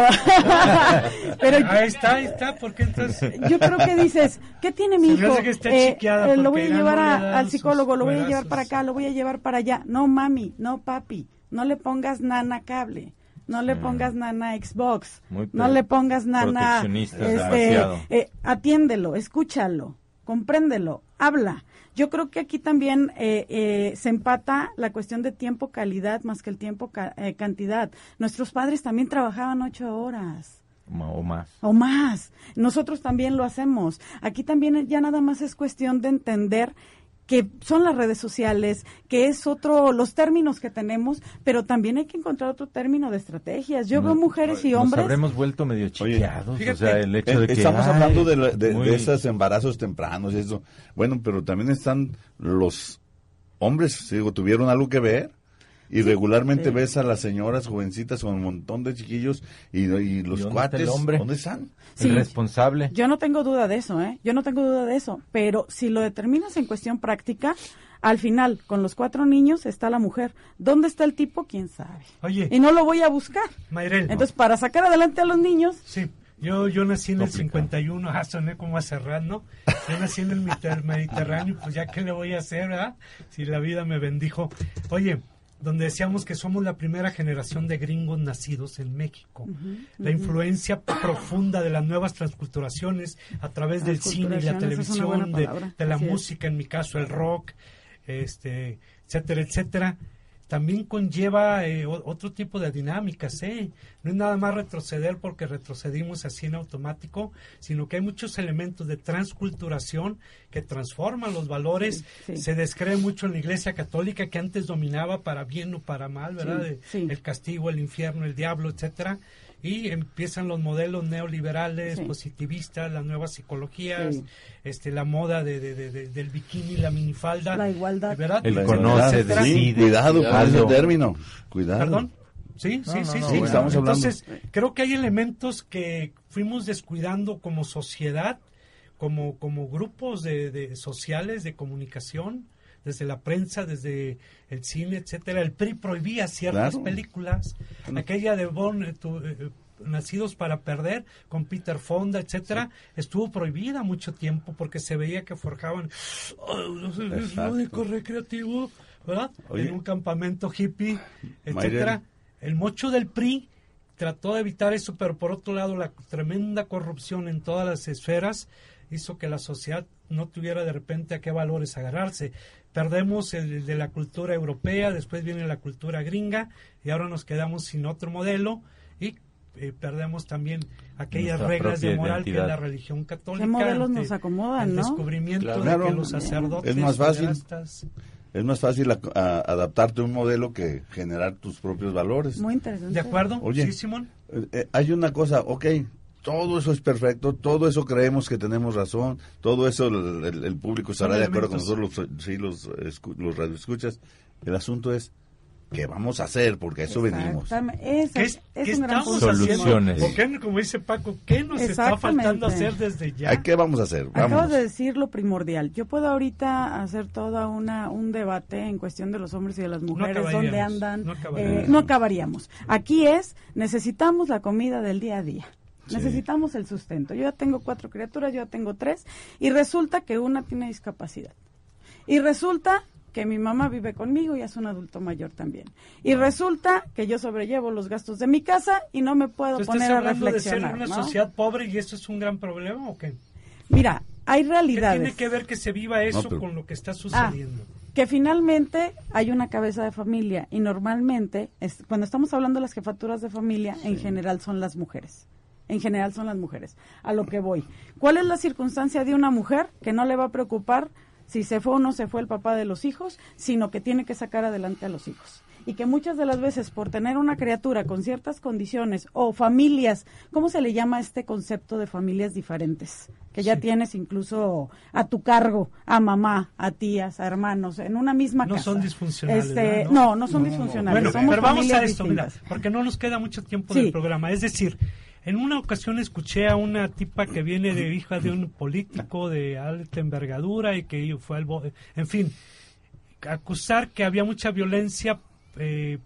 pero ahí está, ahí está, porque entonces... yo creo que dices, ¿qué tiene mi hijo? que está Eh, eh, lo voy a llevar a- al psicólogo, lo voy a llevar para acá, lo voy a llevar para allá. No, mami, no, papi, no le pongas nana cable. No le pongas nana Xbox. Muy no le pongas nana, este, eh, atiéndelo, escúchalo, compréndelo, habla. Yo creo que aquí también eh, eh, se empata la cuestión de tiempo calidad más que el tiempo ca- eh, cantidad. Nuestros padres también trabajaban ocho horas O más. o más. Nosotros también lo hacemos. Aquí también ya nada más es cuestión de entender que son las redes sociales, que es otro, los términos que tenemos, pero también hay que encontrar otro término de estrategias. Yo veo mujeres y Nos hombres. habremos vuelto medio chiqueados. fíjate, o sea, el hecho de Eh, que. Estamos ay, hablando de, la- de, muy- de esos embarazos tempranos y eso. Bueno, pero también están los hombres, digo, tuvieron algo que ver. Y regularmente sí. ves a las señoras jovencitas con un montón de chiquillos y, y los ¿Y dónde está cuates. el hombre? ¿Dónde están? Sí. El responsable. Yo no tengo duda de eso, ¿eh? Yo no tengo duda de eso. Pero si lo determinas en cuestión práctica, al final, con los cuatro niños está la mujer. ¿Dónde está el tipo? ¿Quién sabe? Oye, Y no lo voy a buscar. Mayrel. Entonces, para sacar adelante a los niños, Sí, yo, yo nací en el Complicado. 51, ah, soné como a Serrano. Yo nací en el Mediter- Mediterráneo, pues ya qué le voy a hacer, ¿verdad? Si la vida me bendijo. Oye, donde decíamos que somos la primera generación de gringos nacidos en México. La influencia profunda de las nuevas transculturaciones a través del cine y la televisión, de, la así es. música, en mi caso el rock, este, etcétera, etcétera, también conlleva eh, otro tipo de dinámicas, ¿eh? No es nada más retroceder porque retrocedimos así en automático, sino que hay muchos elementos de transculturación que transforman los valores. Sí, sí. Se descree mucho en la Iglesia Católica que antes dominaba para bien o para mal, ¿verdad? Sí. El castigo, el infierno, el diablo, etcétera. Y empiezan los modelos neoliberales, Sí. positivistas, las nuevas psicologías, Sí. este, la moda de, de- de- de- del bikini, la minifalda. La igualdad. ¿verdad? El conoce, decide. Cuidado con ese término. Cuidado. Perdón. Sí, No, sí, no, sí, no, sí. hablando- Entonces, creo que hay elementos que fuimos descuidando como sociedad, como, como grupos de, de sociales de comunicación, desde la prensa, desde el cine, etcétera. El PRI prohibía ciertas Claro. películas. Aquella de Bon, eh, tu- eh, Nacidos para Perder, con Peter Fonda, etcétera, estuvo prohibida mucho tiempo porque se veía que forjaban Exacto. lúdico, recreativo, ¿verdad? Oye. en un campamento hippie, etcétera. El mocho del PRI trató de evitar eso, pero por otro lado la tremenda corrupción en todas las esferas hizo que la sociedad no tuviera de repente a qué valores agarrarse. Perdemos el de la cultura europea, después viene la cultura gringa y ahora nos quedamos sin otro modelo y eh, perdemos también aquellas Nuestra reglas de moral que la religión católica. ¿Qué modelos ante nos acomodan, el no? descubrimiento de Claro. que los sacerdotes Es más fácil. Es más fácil a- a- adaptarte a un modelo que generar tus propios valores. Muy interesante. ¿De acuerdo? Oye. Sí, Simón. Eh, eh, hay una cosa, ok, todo eso es perfecto, todo eso creemos que tenemos razón, todo eso el, el- el público estará de acuerdo con nosotros, los, sí, los, escu- los radioescuchas. El asunto es, ¿qué vamos a hacer? Porque a eso venimos. Exactamente. Esa ¿Qué, es, es- qué un gran estamos. Soluciones. haciendo? ¿O qué, como dice Paco, ¿qué nos está faltando hacer desde ya? ¿Qué vamos a hacer? Acabas Vamos. de decir lo primordial. Yo puedo ahorita hacer toda una un debate en cuestión de los hombres y de las mujeres, acabaríamos, dónde andan, no eh, acabaríamos. no acabaríamos. Aquí es necesitamos la comida del día a día. Sí. Necesitamos el sustento. Yo ya tengo cuatro criaturas, yo ya tengo tres y resulta que una tiene discapacidad. Y resulta que mi mamá vive conmigo y es un adulto mayor también. Y resulta que yo sobrellevo los gastos de mi casa y no me puedo ¿Tú estás poner a hablando de ser reflexionar. una ¿no? sociedad pobre y eso es un gran problema o qué? Mira, hay ¿Qué realidades. tiene que ver que se viva eso No, pero- con lo que está Ah, sucediendo? que finalmente hay una cabeza de familia y normalmente es- cuando estamos hablando de las jefaturas de familia en general son las mujeres en general son las mujeres a lo que voy cuál es la circunstancia de una mujer que no le va a preocupar si se fue o no se fue el papá de los hijos sino que tiene que sacar adelante a los hijos y que muchas de las veces por tener una criatura con ciertas condiciones o familias, ¿cómo se le llama este concepto de familias diferentes? Que ya Sí. tienes incluso a tu cargo, a mamá, a tías, a hermanos, en una misma No casa. son disfuncionales, Este, no, no son No, disfuncionales. Bueno, somos pero vamos a esto, mira, porque no nos queda mucho tiempo Sí. del programa. Es decir, en una ocasión escuché a una tipa que viene de hija de un político de alta envergadura y que fue al... En fin, acusar que había mucha violencia eh,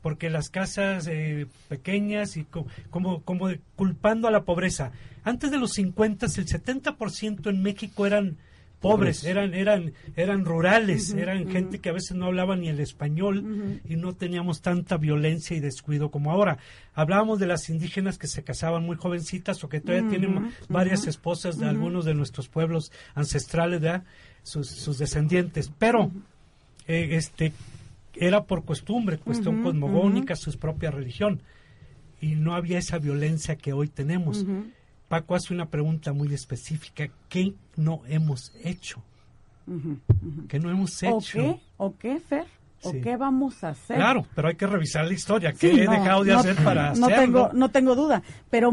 porque las casas eh, pequeñas y co- como, como culpando a la pobreza. Antes de los 50, el 70% en México eran pobres, eran eran eran rurales, eran gente que a veces no hablaba ni el español y no teníamos tanta violencia y descuido como ahora. Hablábamos de las indígenas que se casaban muy jovencitas o que todavía tienen varias esposas de algunos de nuestros pueblos ancestrales, ¿verdad? Sus, sus descendientes, pero eh, este era por costumbre, cuestión cosmogónica, su propia religión. Y no había esa violencia que hoy tenemos. Paco hace una pregunta muy específica. ¿Qué no hemos hecho? ¿Qué no hemos ¿O hecho? qué? ¿O qué, Fer? ¿O Sí. qué vamos a hacer? Claro, pero hay que revisar la historia. ¿Qué Sí, he no, dejado de no- hacer para no hacerlo? tengo no tengo duda pero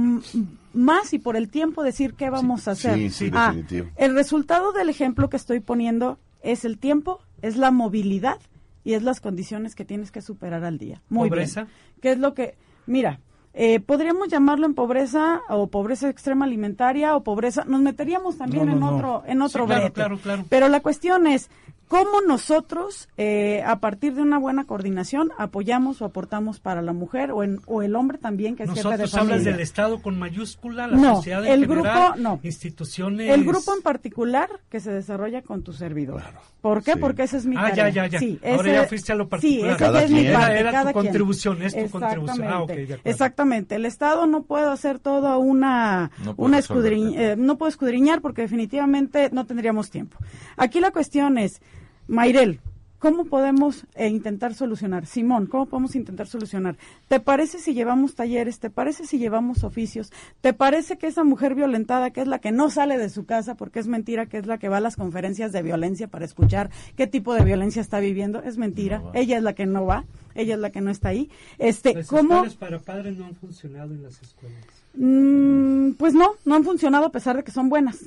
más y por el tiempo decir qué vamos a hacer Sí, sí, Ah, definitivo. el resultado del ejemplo que estoy poniendo es el tiempo es la movilidad y es las condiciones que tienes que superar al día muy ¿Pobreza? bien qué es lo que mira eh, podríamos llamarlo en pobreza o pobreza extrema alimentaria o pobreza nos meteríamos también No, no, en no. otro en otro Sí, claro, claro, claro. pero la cuestión es cómo nosotros, eh, a partir de una buena coordinación, apoyamos o aportamos para la mujer o, en- o el hombre también, que es jefe de Nosotros hablas familia. del Estado con mayúscula, la No, sociedad en el general, grupo, no. instituciones. El grupo en particular que se desarrolla con tu servidor. ¿Por qué? Sí. Porque esa es mi Ah, tarea. ya, ya, ya. Sí, Ahora ese- ya fuiste a lo particular. Sí, ya es mi parte, Era- era tu contribución, es tu contribución. Ah, ok, de Exactamente. El Estado no puede hacer toda una, No una escudriñ- eh, no puede escudriñar porque definitivamente no tendríamos tiempo. Aquí la cuestión es, Mayrel, ¿cómo podemos eh, intentar solucionar? Simón, ¿cómo podemos intentar solucionar? ¿Te parece si llevamos talleres? ¿Te parece si llevamos oficios? ¿Te parece que esa mujer violentada, que es la que no sale de su casa porque es mentira, que es la que va a las conferencias de violencia para escuchar qué tipo de violencia está viviendo? Es mentira. No ella es la que no va, ella es la que no está ahí. Este, Las ¿cómo? escuelas para padres no han funcionado en las escuelas. Mm, pues no, no han funcionado a pesar de que son buenas,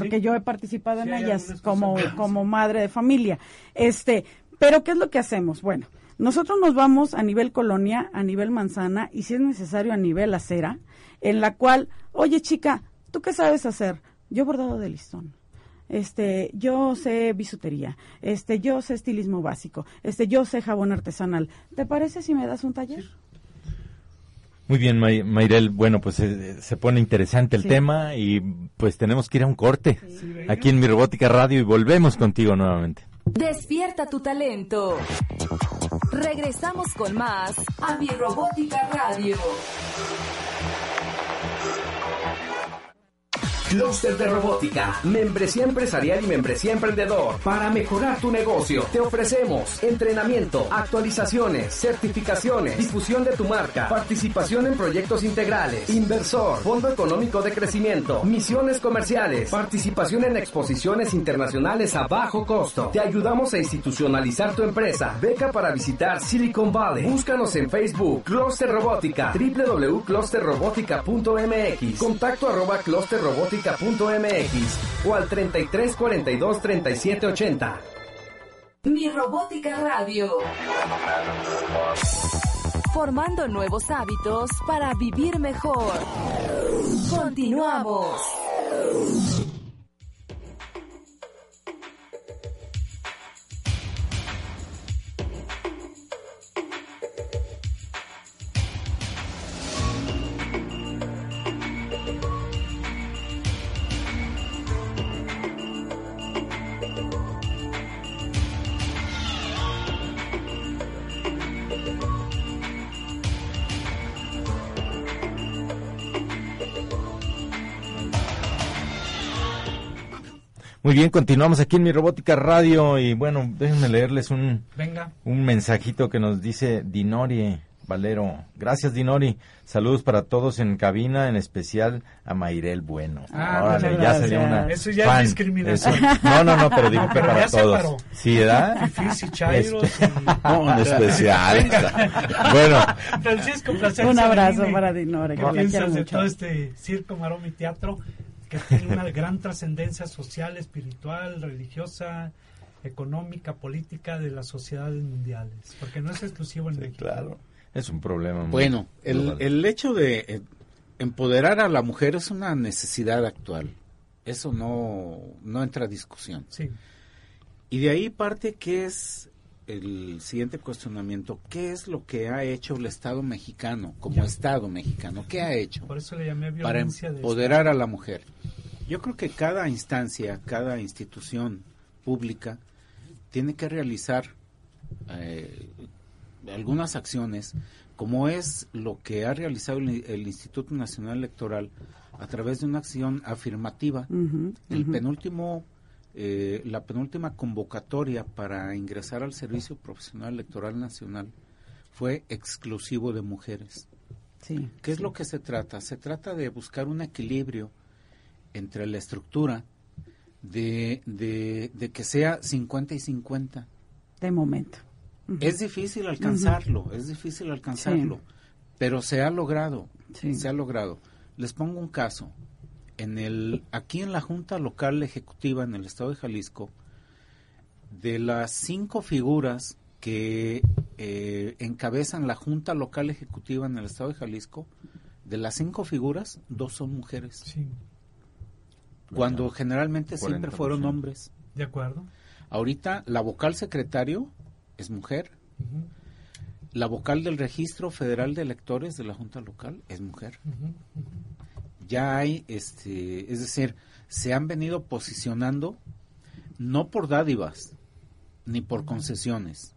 porque Sí. yo he participado Sí, en ellas como, como madre de familia. Este, pero ¿qué es lo que hacemos? Bueno, Nosotros nos vamos a nivel colonia, a nivel manzana y si es necesario a nivel acera, en la cual, oye chica, ¿tú qué sabes hacer? Yo bordado de listón. Este, yo sé bisutería, este, yo sé estilismo básico, este, yo sé jabón artesanal. ¿Te parece si me das un taller? Muy bien, May- Mayrel. Bueno, pues eh, se pone interesante el Sí. tema y pues tenemos que ir a un corte aquí en Mi Robótica Radio y volvemos contigo nuevamente. Despierta tu talento. Regresamos con más a Mi Robótica Radio. Clúster de Robótica, membresía empresarial y membresía emprendedor. Para mejorar tu negocio, te ofrecemos entrenamiento, actualizaciones, certificaciones, difusión de tu marca, participación en proyectos integrales, inversor, fondo económico de crecimiento, misiones comerciales, participación en exposiciones internacionales a bajo costo. Te ayudamos a institucionalizar tu empresa. Beca para visitar Silicon Valley. Búscanos en Facebook, Cluster Robótica, www.clusterrobotica.mx, contacto arroba clusterrobotica.mx o al 33 42 37 80. Mi Robótica Radio. Formando nuevos hábitos para vivir mejor. Continuamos. Muy bien, continuamos aquí en Mi Robótica Radio y bueno, déjenme leerles un, Venga. un mensajito que nos dice Dinori Valero. Gracias, Dinori. Saludos para todos en cabina, en especial a Mayrel Bueno. Ah, Órale, ya salió una Eso ya es fan. discriminación. Eso- No, no, no, pero digo que Pero para ya separó. todos. Sí, ¿verdad? Fifís y chairos. Este- No, en especial. Bueno, Francisco, placer. Un abrazo para Dinora, que ¿Qué la quiero piensas de todo este circo, maroma y teatro que tiene una gran trascendencia social, espiritual, religiosa, económica, política de las sociedades mundiales? Porque no es exclusivo en México. Claro. es un problema. muy Bueno, el, el hecho de eh, empoderar a la mujer es una necesidad actual. Eso no, no entra a discusión. Sí. Y de ahí parte que es el siguiente cuestionamiento. ¿Qué es lo que ha hecho el Estado mexicano como Ya. Estado mexicano? ¿Qué ha hecho Por eso le llamé para violencia de empoderar a la mujer? Yo creo que cada instancia, cada institución pública tiene que realizar eh, algunas acciones, como es lo que ha realizado el, el Instituto Nacional Electoral a través de una acción afirmativa. El penúltimo, eh, la penúltima convocatoria para ingresar al Servicio Profesional Electoral Nacional fue exclusivo de mujeres. Sí. ¿Qué es lo que se trata? Se trata de buscar un equilibrio entre la estructura de, de, de que sea 50 y 50. De momento. Es difícil alcanzarlo, es difícil alcanzarlo, pero se ha logrado, Sí. se ha logrado. Les pongo un caso. En el, aquí en la Junta Local Ejecutiva en el Estado de Jalisco, de las cinco figuras que eh, encabezan la Junta Local Ejecutiva en el Estado de Jalisco, de las cinco figuras, dos son mujeres, Sí, cuando generalmente siempre 40%. fueron hombres. de acuerdo. Ahorita la vocal secretario es mujer, La vocal del Registro Federal de Electores de la Junta Local es mujer. ujú. Ya hay, este, es decir, se han venido posicionando no por dádivas ni por concesiones.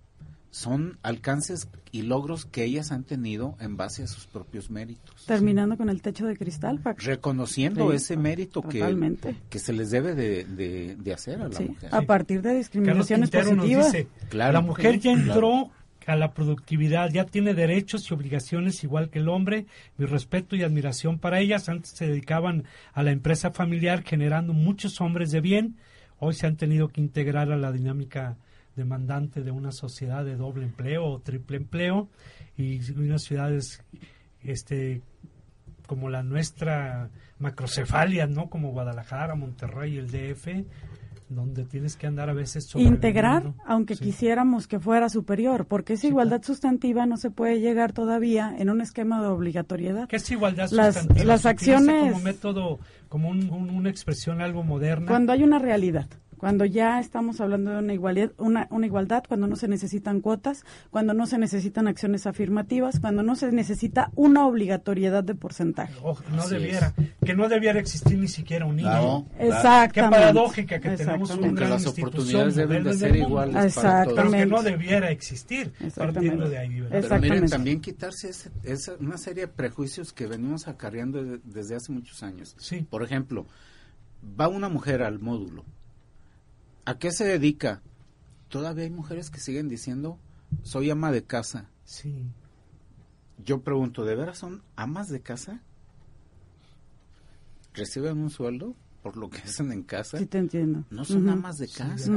Son alcances y logros que ellas han tenido en base a sus propios méritos. Terminando con el techo de cristal, Paco. Reconociendo Sí, ese mérito que, Totalmente. que se les debe de, de- de hacer a la Sí, mujer. A partir de Carlos discriminaciones nos positivas. dice, Claro. la mujer ya Claro. A la productividad, ya tiene derechos y obligaciones igual que el hombre, mi respeto y admiración para ellas, antes se dedicaban a la empresa familiar generando muchos hombres de bien, hoy se han tenido que integrar a la dinámica demandante de una sociedad de doble empleo o triple empleo. Y unas ciudades este como la nuestra macrocefalia, ¿no? Como Guadalajara, Monterrey, el DF, donde tienes que andar a veces Integrar, aunque Sí. quisiéramos que fuera superior, porque esa igualdad sustantiva no se puede llegar todavía en un esquema de obligatoriedad. ¿Qué es igualdad Las- sustantiva? las ¿Se utiliza acciones- como método, como un- un- una expresión algo moderna. Cuando hay una realidad, cuando ya estamos hablando de una igualdad, una, una igualdad, cuando no se necesitan cuotas, cuando no se necesitan acciones afirmativas, cuando no se necesita una obligatoriedad de porcentaje. O- no Así debiera, que no debiera existir ni siquiera un niño. Claro. Exactamente. Qué paradójica que tenemos Exactamente. un Porque gran las oportunidades deben de ser iguales para Exactamente. todos. pero que no debiera existir Exactamente. partiendo de ahí. ¿verdad? Pero miren, también quitarse ese- esa- una serie de prejuicios que venimos acarreando de- desde hace muchos años. Sí. Por ejemplo, va una mujer al módulo. ¿A qué se dedica? Todavía hay mujeres que siguen diciendo, soy ama de casa. Sí. Yo pregunto, ¿de veras son amas de casa? ¿Reciben un sueldo por lo que hacen en casa? Sí, te entiendo. No son amas de casa.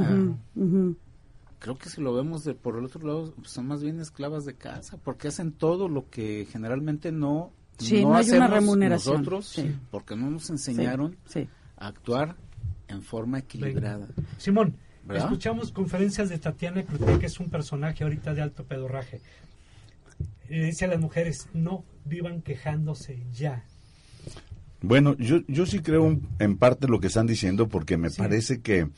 Creo que si lo vemos de por el otro lado, son más bien esclavas de casa, porque hacen todo lo que generalmente no, Sí, no hay una hacemos remuneración. nosotros, Sí. porque no nos enseñaron a actuar en forma equilibrada. Simón, ¿Verdad? escuchamos conferencias de Tatiana Cloutier, que es un personaje ahorita de alto pedorraje. Le dice a las mujeres, no vivan quejándose ya. Bueno, yo, yo sí creo un- en parte lo que están diciendo porque me parece que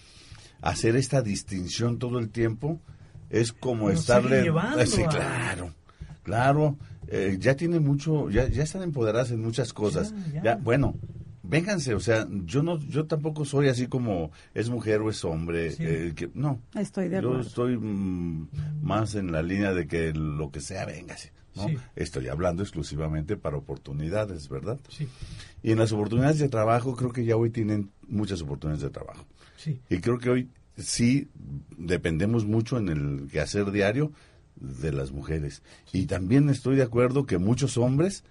hacer esta distinción todo el tiempo es como Nos estarle... sigue llevando Eh, sí, a- claro, claro. eh, ya tienen mucho, ya, ya están empoderadas en muchas cosas. Ya, ya. Ya, bueno, vénganse, o sea, yo no, yo tampoco soy así como es mujer o es hombre. Sí. eh, que, no, Estoy de yo acuerdo. estoy mm, más en la línea de que lo que sea, véngase. ¿no? Sí. Estoy hablando exclusivamente para oportunidades, ¿verdad? Sí, Y en las oportunidades de trabajo, creo que ya hoy tienen muchas oportunidades de trabajo. sí. Y creo que hoy sí dependemos mucho en el quehacer diario de las mujeres. Y también estoy de acuerdo que muchos hombres,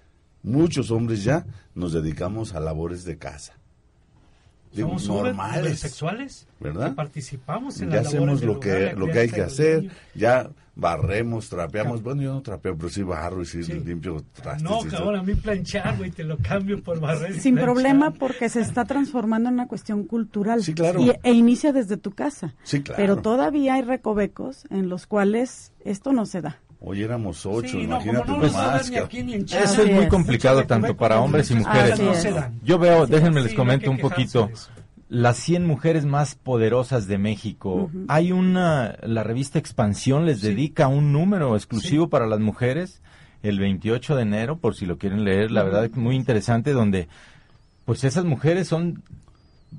muchos hombres ya nos dedicamos a labores de casa. Digo, Somos normales, sexuales ¿verdad? que participamos en Ya las labores hacemos lo que, lo que hay que hacer, ya barremos, trapeamos. Bueno, yo no trapeo, pero sí barro y sí, Sí. limpio trastes. No, cabrón, a mí planchar, güey, te lo cambio por barrer. Sin planchar. problema porque se está transformando en una cuestión cultural. Sí, claro. Y, e inicia desde tu casa. Sí, claro. Pero todavía hay recovecos en los cuales esto no se da. Hoy éramos ocho, Sí, no, imagínate no ni aquí ni en Eso es muy complicado tanto para hombres y muchas mujeres. No. Yo veo, déjenme les no comento que un poquito. Las 100 mujeres más poderosas de México. Hay una, la revista Expansión les dedica un número exclusivo para las mujeres el 28 de enero, por si lo quieren leer, la verdad es muy interesante, donde pues esas mujeres son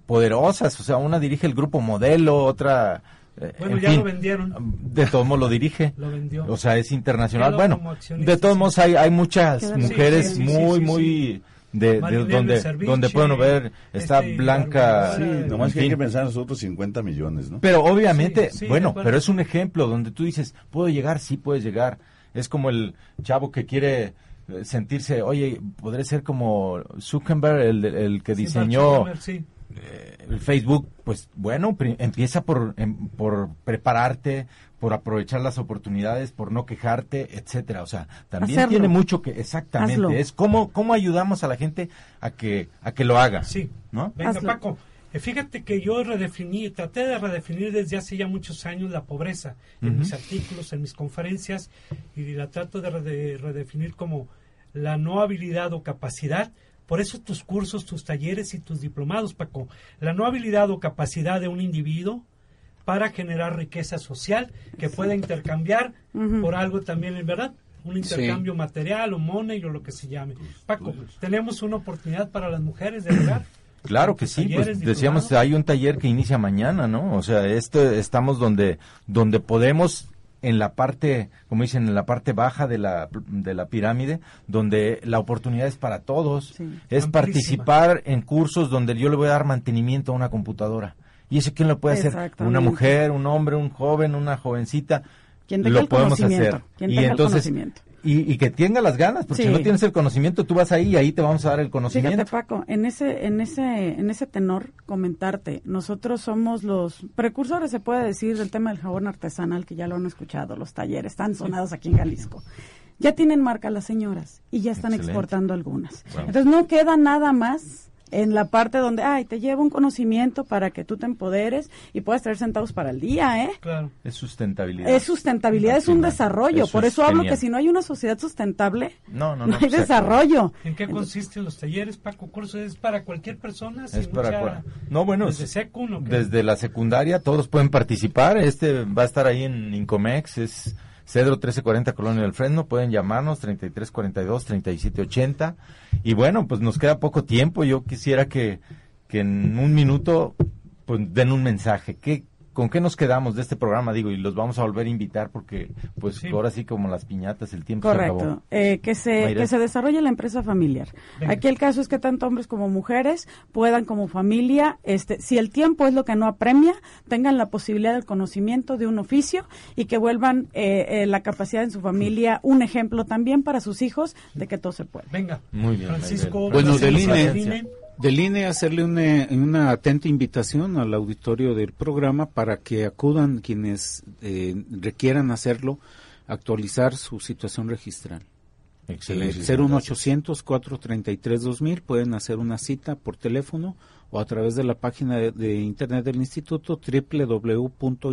poderosas, o sea, una dirige el grupo modelo, otra... eh, Bueno, en ya fin, lo vendieron. De todos modos lo dirige. Lo vendió. O sea, es internacional. Quedó Bueno, de todos modos hay, hay muchas mujeres Sí, sí, sí, muy, sí, sí, muy... De, donde, donde pueden ver, está este, Blanca... Sí, nomás que hay que pensar nosotros 50 millones, ¿no? Pero obviamente, Sí, sí, de bueno, pero es un ejemplo donde tú dices, ¿puedo llegar? Sí, puedes llegar. Es como el chavo que quiere eh, sentirse, oye, podré ser como Zuckerberg, el, el que diseñó sí. Eh, el Facebook. Pues bueno, empieza por, em- por prepararte, por aprovechar las oportunidades, por no quejarte, etcétera. O sea, también Hacerlo. tiene mucho que, exactamente, Hazlo. es cómo, cómo ayudamos a la gente a que, a que lo haga. Sí. ¿no? Venga, Hazlo. Paco, eh, fíjate que yo redefiní, traté de redefinir desde hace ya muchos años la pobreza en mis artículos, en mis conferencias, y la trato de rede- redefinir como la no habilidad o capacidad. Por eso tus cursos, tus talleres y tus diplomados, Paco. La no habilidad o capacidad de un individuo para generar riqueza social que pueda intercambiar por algo también, en verdad, un intercambio material o money o lo que se llame. Paco, tenemos una oportunidad para las mujeres de llegar. Claro que sí, pues decíamos, hay un taller que inicia mañana, ¿no? O sea, este, estamos donde, donde podemos en la parte, como dicen, en la parte baja de la, de la pirámide, donde la oportunidad es para todos, Sí. es Amplísima. participar en cursos donde yo le voy a dar mantenimiento a una computadora. ¿Y eso quién lo puede hacer? Una mujer, un hombre, un joven, una jovencita. Quien tenga lo el podemos hacer. quien y entonces, conocimiento. Y, y que tenga las ganas, porque Sí. si no tienes el conocimiento, tú vas ahí y ahí te vamos a dar el conocimiento. Fíjate, Paco, en ese, en ese, en ese tenor, comentarte, nosotros somos los precursores, se puede decir, del tema del jabón artesanal, que ya lo han escuchado, los talleres, están sonados aquí en Jalisco. Ya tienen marca las señoras y ya están Excelente. exportando algunas. Wow. Entonces no queda nada más en la parte donde, ay, te llevo un conocimiento para que tú te empoderes y puedas tener centavos para el día, ¿eh? Claro. Es sustentabilidad. Es sustentabilidad, es un desarrollo. Eso Por es eso hablo genial. que si no hay una sociedad sustentable, No, no, no, no, hay desarrollo. ¿En qué consisten los talleres, Paco? ¿Cursos es para cualquier persona? Es para mucha- cual- No, bueno, ¿Desde desde la secundaria todos pueden participar. Este va a estar ahí en Incomex, es Cedro 1340 Colonia del Fresno. Pueden llamarnos 3342 3780. Y bueno, pues nos queda poco tiempo. Yo quisiera que, que en un minuto pues den un mensaje. ¿Qué, ¿Con qué nos quedamos de este programa? Digo, y los vamos a volver a invitar porque pues Sí. ahora sí como las piñatas el tiempo se acabó. Correcto, eh, que se Mayra. que se desarrolle la empresa familiar. Venga. Aquí el caso es que tanto hombres como mujeres puedan como familia, este, si el tiempo es lo que no apremia, tengan la posibilidad del conocimiento de un oficio y que vuelvan eh, eh, la capacidad en su familia un ejemplo también para sus hijos de que todo se puede. Venga. Muy bien, Francisco. Bueno, Francisco del. INE, del INE hacerle una, una atenta invitación al auditorio del programa para que acudan quienes eh, requieran hacerlo, actualizar su situación registral. Excelente. Ser un 800-433-2000, pueden hacer una cita por teléfono o a través de la página de, de internet del instituto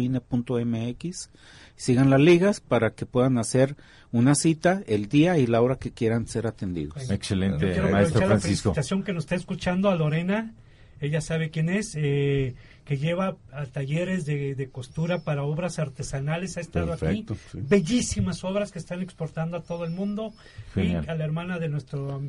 www.ine.mx. Sigan las ligas para que puedan hacer una cita el día y la hora que quieran ser atendidos. Excelente, Yo quiero maestro aprovechar la Francisco. felicitación que nos está escuchando a Lorena. Ella sabe quién es, eh, que lleva a talleres de, de costura para obras artesanales. Ha estado Perfecto, aquí. sí. Bellísimas obras que están exportando a todo el mundo. Genial. Y a la hermana de nuestro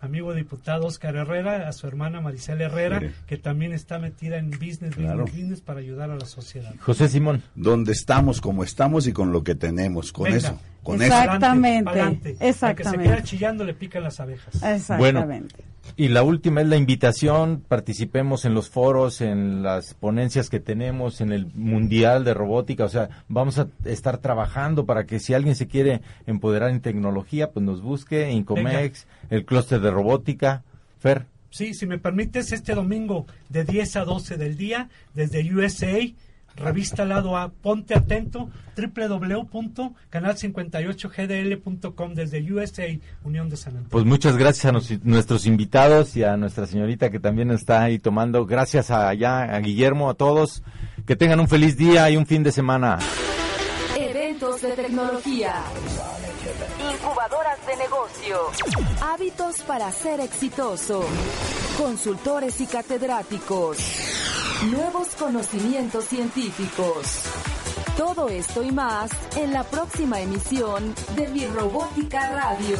amigo diputado Oscar Herrera, a su hermana Maricela Herrera, Sí. que también está metida en business, Claro. business, business para ayudar a la sociedad. José Simón. Donde estamos, como estamos y con lo que tenemos. Con Venga. eso. Con eso. Exactamente, Pa'lante. Al exactamente. que se queda chillando le pican las abejas. Exactamente. Y la última es la invitación, participemos en los foros, en las ponencias que tenemos, en el Mundial de Robótica, o sea, vamos a estar trabajando para que si alguien se quiere empoderar en tecnología, pues nos busque, Incomex, el clúster de robótica, Fer. Sí, si me permites, este domingo de 10 a 12 del día, desde USA, revista lado A, ponte atento, www.canal58gdl.com desde USA, Unión de San Antonio. Pues muchas gracias a nos- nuestros invitados y a nuestra señorita que también está ahí tomando. Gracias a allá, a Guillermo, a todos. Que tengan un feliz día y un fin de semana. Eventos de tecnología. Incubadoras de negocio. Hábitos para ser exitoso. Consultores y catedráticos. Nuevos conocimientos científicos. Todo esto y más en la próxima emisión de Mi Robótica Radio.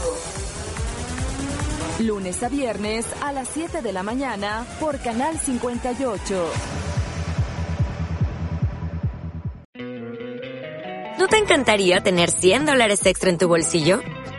Lunes a viernes a las 7 de la mañana por Canal 58. ¿No te encantaría tener 100 dólares extra en tu bolsillo?